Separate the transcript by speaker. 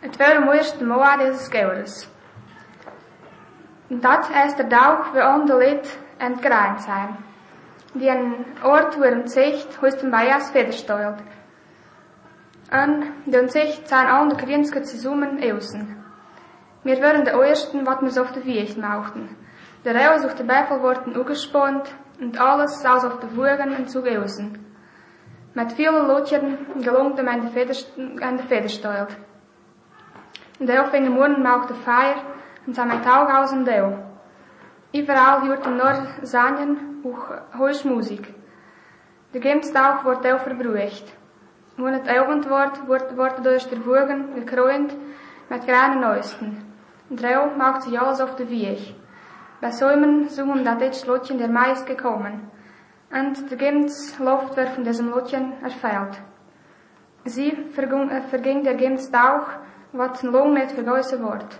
Speaker 1: Het waren mooiste moa des geures. Dat is de dag we onderlid en grain zijn. Die een oort worden zicht, hoesten bij jas verder stoilt. En de zicht zijn al de krienske zusammen eusen. Wir waren de eersten wat wir auf de Wiech machten. Der Reus auf der Beifel wurden ugespannt und alles aus auf der Wogen und zu eusen. Mit vielen Lotjern gelungt ihm an der Federsteuer. Und der fing morgen machte Feier und sah mit Tag aus und Deo. Überall hörten nur Sangen und hohe Musik. Der Gemstag wordt Deo verbruicht. Wann het Abend wordt, wordt, wordt durch der Wogen gekrönt mit kleinen Neuesten. Und Deo macht sich alles auf der Wiech. Bei Säumen suchen dat dit Lotjen der Mais gekommen. Und der Gims Luft wird von diesem Lotjen erfällt. Sie verging, äh, verging der Gims Tauch, wat lang nicht vergessen wordt.